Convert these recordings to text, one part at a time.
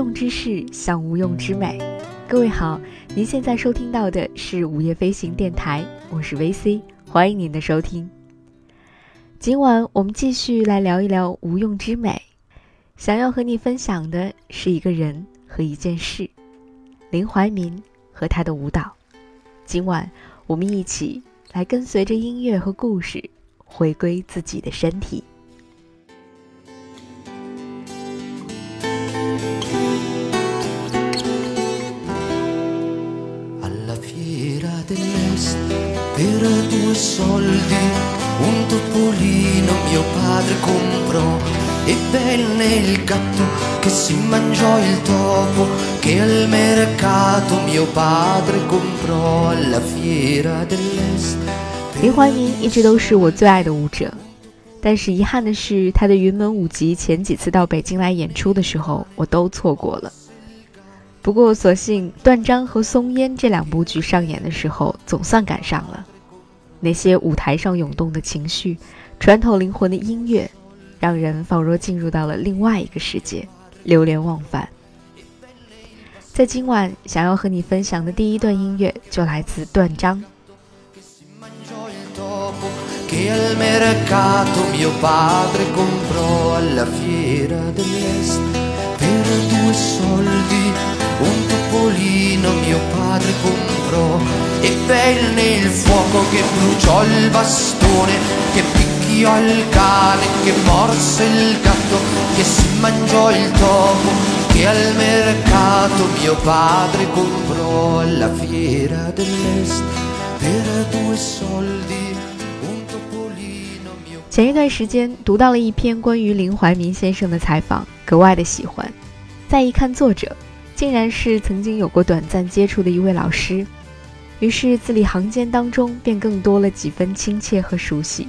用之事，像无用之美。各位好，您现在收听到的是午夜飞行电台，我是 VC，欢迎您的收听。今晚我们继续来聊一聊无用之美。想要和你分享的是一个人和一件事，林怀民和他的舞蹈。今晚我们一起来跟随着音乐和故事，回归自己的身体。林怀民一直都是我最爱的舞者，但是遗憾的是，他的云门舞集前几次到北京来演出的时候，我都错过了。不过，所幸断章和松烟这两部剧上演的时候，总算赶上了。那些舞台上涌动的情绪，穿透灵魂的音乐，让人仿若进入到了另外一个世界，流连忘返。在今晚想要和你分享的第一段音乐，就来自断章。前一段时间读到了一篇关于林怀民先生的采访，格外的喜欢。再一看作者，竟然是曾经有过短暂接触的一位老师，于是字里行间当中便更多了几分亲切和熟悉。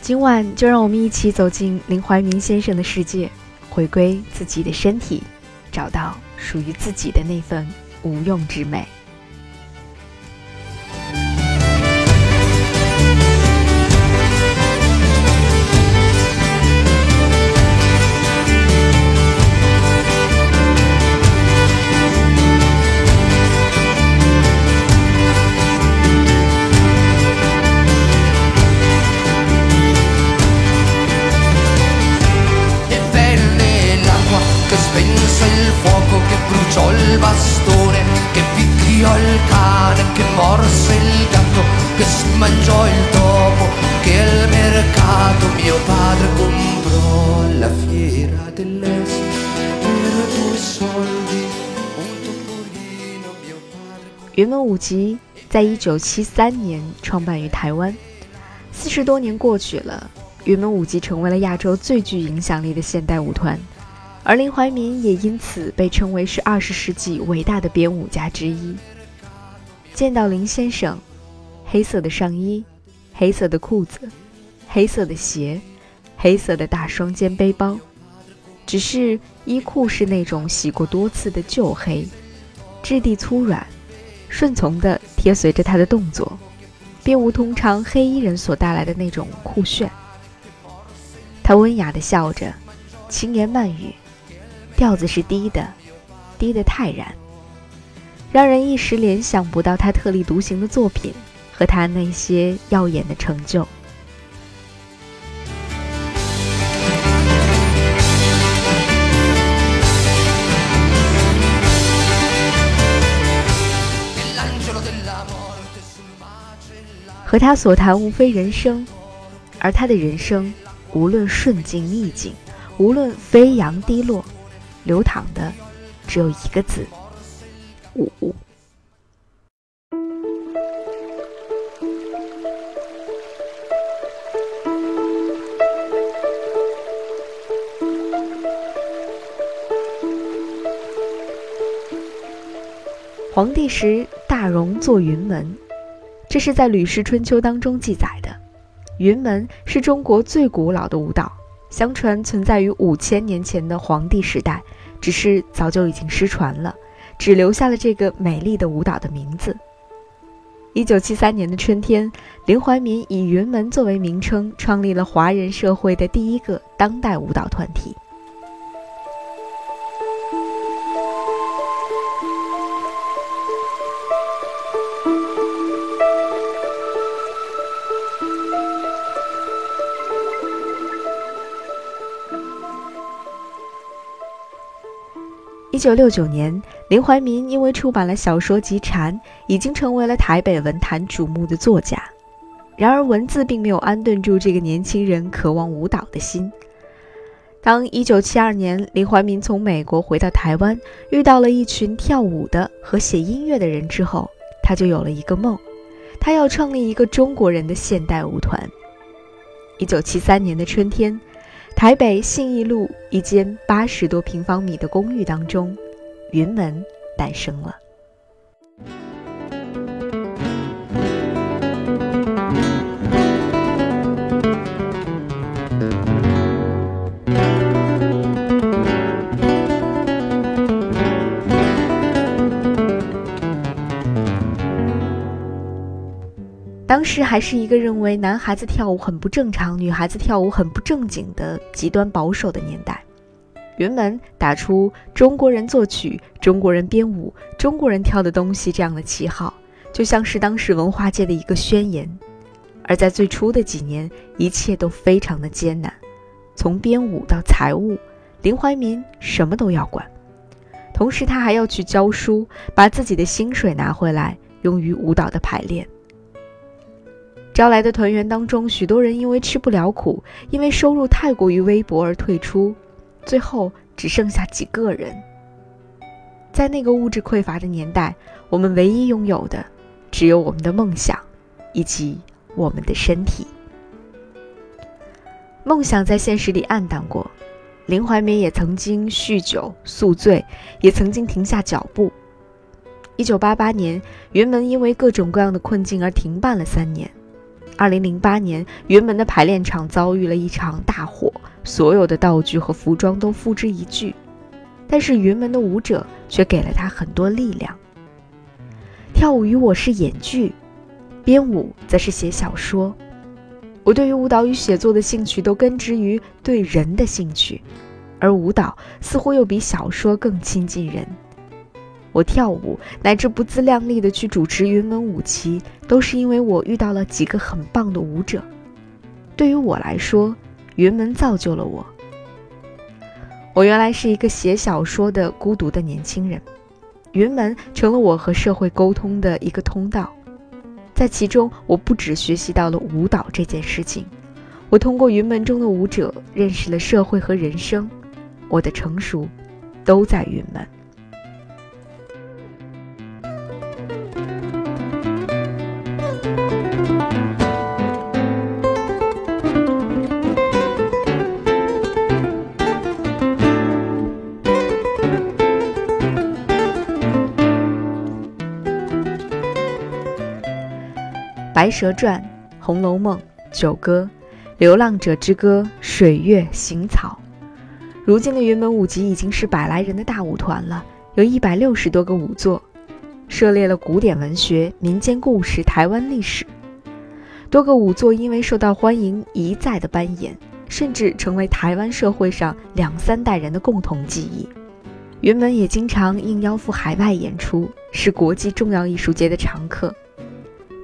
今晚就让我们一起走进林怀民先生的世界，回归自己的身体，找到属于自己的那份无用之美。云门舞集在一九七三年创办于台湾，四十多年过去了，云门舞集成为了亚洲最具影响力的现代舞团，而林怀民也因此被称为是二十世纪伟大的编舞家之一。见到林先生，黑色的上衣，黑色的裤子，黑色的鞋，黑色的大双肩背包，只是衣裤是那种洗过多次的旧黑，质地粗软。顺从地贴随着他的动作，并无通常黑衣人所带来的那种酷炫。他温雅地笑着，轻言慢语，调子是低的，低的泰然，让人一时联想不到他特立独行的作品和他那些耀眼的成就。和他所谈无非人生，而他的人生，无论顺境逆境，无论飞扬低落，流淌的只有一个字：舞。皇帝时，大荣坐云门。这是在《吕氏春秋》当中记载的。云门是中国最古老的舞蹈，相传存在于五千年前的黄帝时代，只是早就已经失传了，只留下了这个美丽的舞蹈的名字。一九七三年的春天，林怀民以云门作为名称，创立了华人社会的第一个当代舞蹈团体。一九六九年，林怀民因为出版了小说集《蝉》，已经成为了台北文坛瞩目的作家。然而，文字并没有安顿住这个年轻人渴望舞蹈的心。当一九七二年林怀民从美国回到台湾，遇到了一群跳舞的和写音乐的人之后，他就有了一个梦，他要创立一个中国人的现代舞团。一九七三年的春天，台北信义路一间八十多平方米的公寓当中，云门诞生了。当时还是一个认为男孩子跳舞很不正常，女孩子跳舞很不正经的极端保守的年代。云门打出“中国人作曲，中国人编舞，中国人跳的东西”这样的旗号，就像是当时文化界的一个宣言。而在最初的几年，一切都非常的艰难，从编舞到财务，林怀民什么都要管。同时，他还要去教书，把自己的薪水拿回来用于舞蹈的排练。招来的团员当中，许多人因为吃不了苦，因为收入太过于微薄而退出，最后只剩下几个人。在那个物质匮乏的年代，我们唯一拥有的，只有我们的梦想，以及我们的身体。梦想在现实里暗淡过，林怀民也曾经酗酒宿醉，也曾经停下脚步。一九八八年，云门因为各种各样的困境而停办了三年。二零零八年，云门的排练场遭遇了一场大火，所有的道具和服装都付之一炬。但是云门的舞者却给了他很多力量。跳舞与我是演剧，编舞则是写小说。我对于舞蹈与写作的兴趣都根植于对人的兴趣，而舞蹈似乎又比小说更亲近人。我跳舞，乃至不自量力的去主持云门舞旗，都是因为我遇到了几个很棒的舞者。对于我来说，云门造就了我。我原来是一个写小说的孤独的年轻人，云门成了我和社会沟通的一个通道。在其中，我不只学习到了舞蹈这件事情，我通过云门中的舞者认识了社会和人生。我的成熟，都在云门。《白蛇传》《红楼梦》《九歌》《流浪者之歌》《水月行草》，如今的云门舞集已经是百来人的大舞团了，有一百六十多个舞作，涉猎了古典文学、民间故事、台湾历史。多个舞作因为受到欢迎，一再的扮演，甚至成为台湾社会上两三代人的共同记忆。云门也经常应邀赴海外演出，是国际重要艺术节的常客。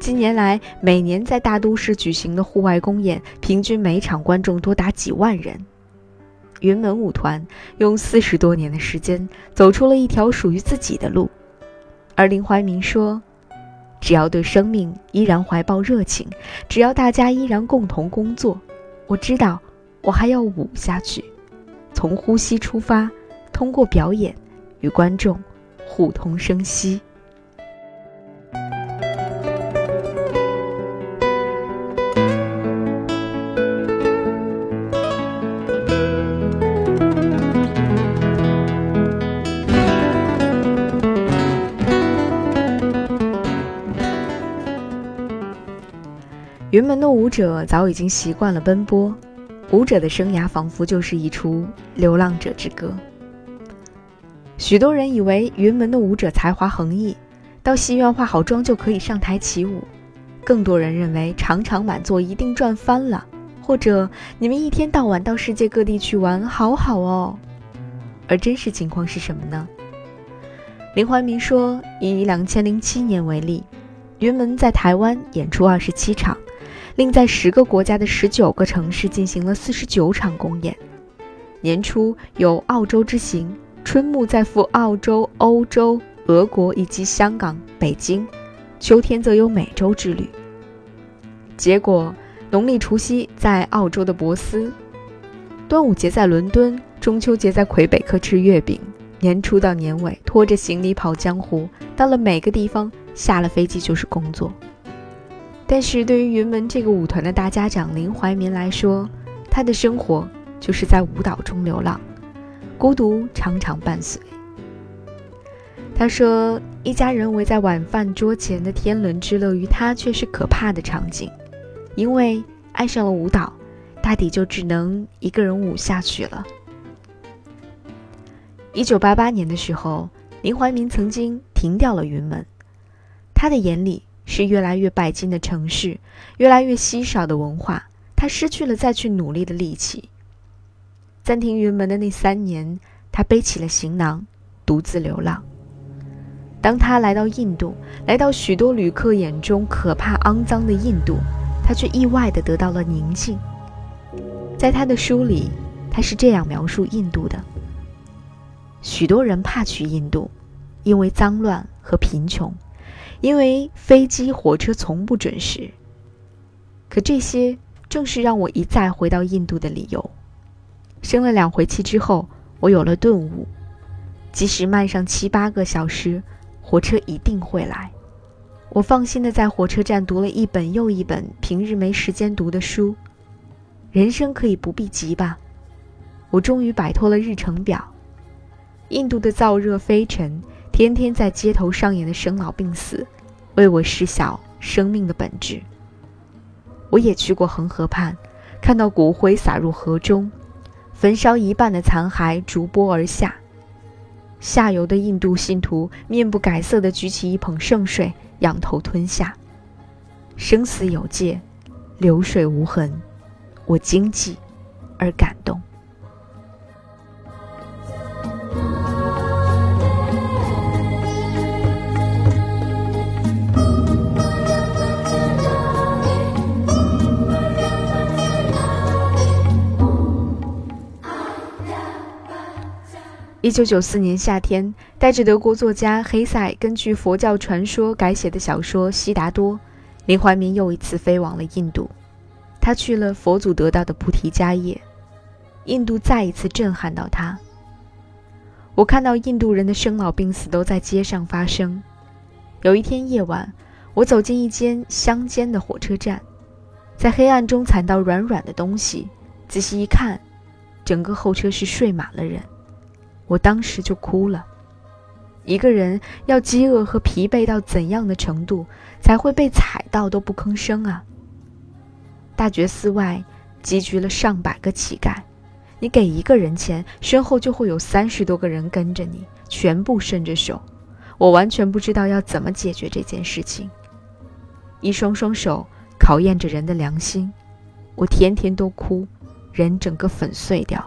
近年来，每年在大都市举行的户外公演，平均每场观众多达几万人。云门舞团用四十多年的时间，走出了一条属于自己的路。而林怀民说：“只要对生命依然怀抱热情，只要大家依然共同工作，我知道我还要舞下去。从呼吸出发，通过表演与观众互通声息。”云门的舞者早已经习惯了奔波，舞者的生涯仿佛就是一出流浪者之歌。许多人以为云门的舞者才华横溢，到戏院化好妆就可以上台起舞；更多人认为场场满座一定赚翻了，或者你们一天到晚到世界各地去玩，好好哦。而真实情况是什么呢？林怀民说，以两千零七年为例，云门在台湾演出二十七场。另在十个国家的十九个城市进行了四十九场公演。年初有澳洲之行、春木再赴澳洲、欧洲、俄国以及香港、北京，秋天则有美洲之旅。结果，农历除夕在澳洲的博斯，端午节在伦敦，中秋节在魁北克吃月饼，年初到年尾拖着行李跑江湖，到了每个地方，下了飞机就是工作。但是对于云门这个舞团的大家长林怀民来说，他的生活就是在舞蹈中流浪，孤独常常伴随。他说：“一家人围在晚饭桌前的天伦之乐，于他却是可怕的场景，因为爱上了舞蹈，大抵就只能一个人舞下去了。”一九八八年的时候，林怀民曾经停掉了云门，他的眼里。是越来越拜金的城市，越来越稀少的文化，他失去了再去努力的力气。暂停云门的那三年，他背起了行囊，独自流浪。当他来到印度，来到许多旅客眼中可怕肮脏的印度，他却意外地得到了宁静。在他的书里，他是这样描述印度的：许多人怕去印度，因为脏乱和贫穷。因为飞机、火车从不准时，可这些正是让我一再回到印度的理由。生了两回气之后，我有了顿悟：即使慢上七八个小时，火车一定会来。我放心的在火车站读了一本又一本平日没时间读的书。人生可以不必急吧？我终于摆脱了日程表。印度的燥热飞尘。天天在街头上演的生老病死，为我知晓生命的本质。我也去过恒河畔，看到骨灰撒入河中，焚烧一半的残骸逐波而下。下游的印度信徒面不改色地举起一捧圣水，仰头吞下。生死有界，流水无痕，我惊悸而感动。一九九四年夏天，带着德国作家黑塞根据佛教传说改写的小说《悉达多》，林怀民又一次飞往了印度。他去了佛祖得到的菩提迦叶，印度再一次震撼到他。我看到印度人的生老病死都在街上发生。有一天夜晚，我走进一间乡间的火车站，在黑暗中踩到软软的东西，仔细一看，整个候车室睡满了人。我当时就哭了。一个人要饥饿和疲惫到怎样的程度，才会被踩到都不吭声啊？大觉寺外集聚了上百个乞丐，你给一个人钱，身后就会有三十多个人跟着你，全部伸着手。我完全不知道要怎么解决这件事情。一双双手考验着人的良心，我天天都哭，人整个粉碎掉。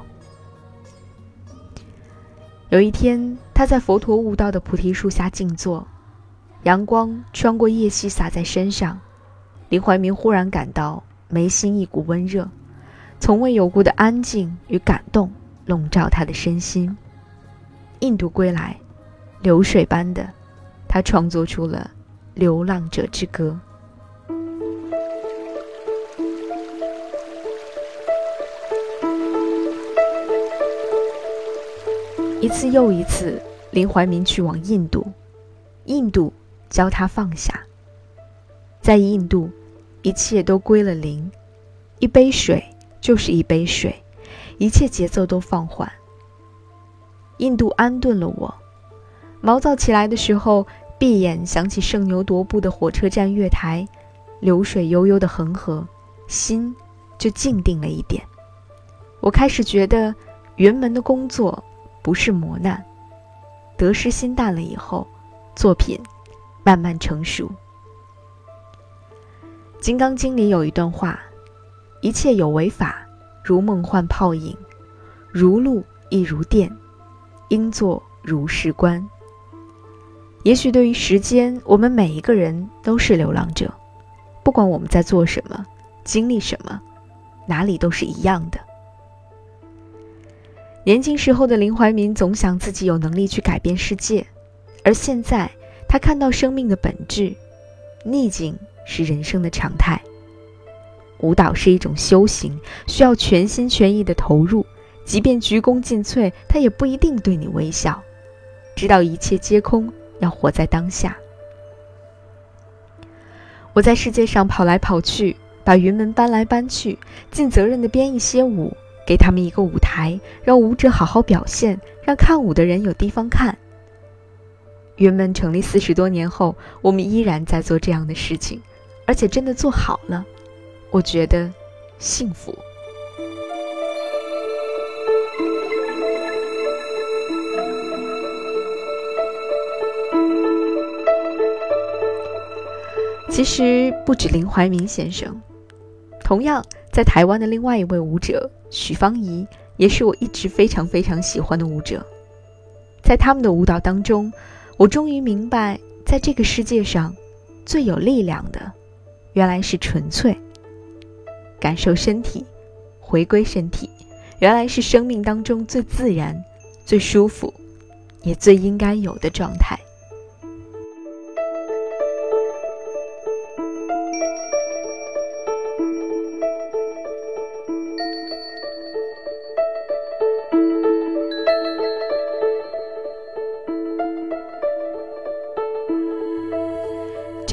有一天，他在佛陀悟道的菩提树下静坐，阳光穿过叶隙洒在身上，林怀民忽然感到眉心一股温热，从未有过的安静与感动笼罩他的身心。印度归来，流水般的，他创作出了《流浪者之歌》。一次又一次，林怀民去往印度，印度教他放下。在印度，一切都归了零，一杯水就是一杯水，一切节奏都放缓。印度安顿了我，毛躁起来的时候，闭眼想起圣牛踱步的火车站月台，流水悠悠的恒河，心就静定了一点。我开始觉得云门的工作。不是磨难，得失心淡了以后，作品慢慢成熟。《金刚经》里有一段话：“一切有为法，如梦幻泡影，如露亦如电，应作如是观。”也许对于时间，我们每一个人都是流浪者，不管我们在做什么，经历什么，哪里都是一样的。年轻时候的林怀民总想自己有能力去改变世界，而现在他看到生命的本质，逆境是人生的常态。舞蹈是一种修行，需要全心全意的投入，即便鞠躬尽瘁，他也不一定对你微笑。知道一切皆空，要活在当下。我在世界上跑来跑去，把云门搬来搬去，尽责任的编一些舞，给他们一个舞台，让舞者好好表现，让看舞的人有地方看。云门成立四十多年后，我们依然在做这样的事情，而且真的做好了。我觉得幸福。其实不止林怀民先生，同样在台湾的另外一位舞者许芳宜，也是我一直非常非常喜欢的舞者。在他们的舞蹈当中，我终于明白，在这个世界上，最有力量的，原来是纯粹。感受身体，回归身体，原来是生命当中最自然、最舒服，也最应该有的状态。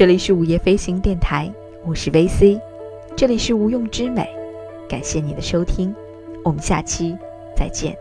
这里是午夜飞行电台，我是 VC。这里是无用之美，感谢你的收听，我们下期再见。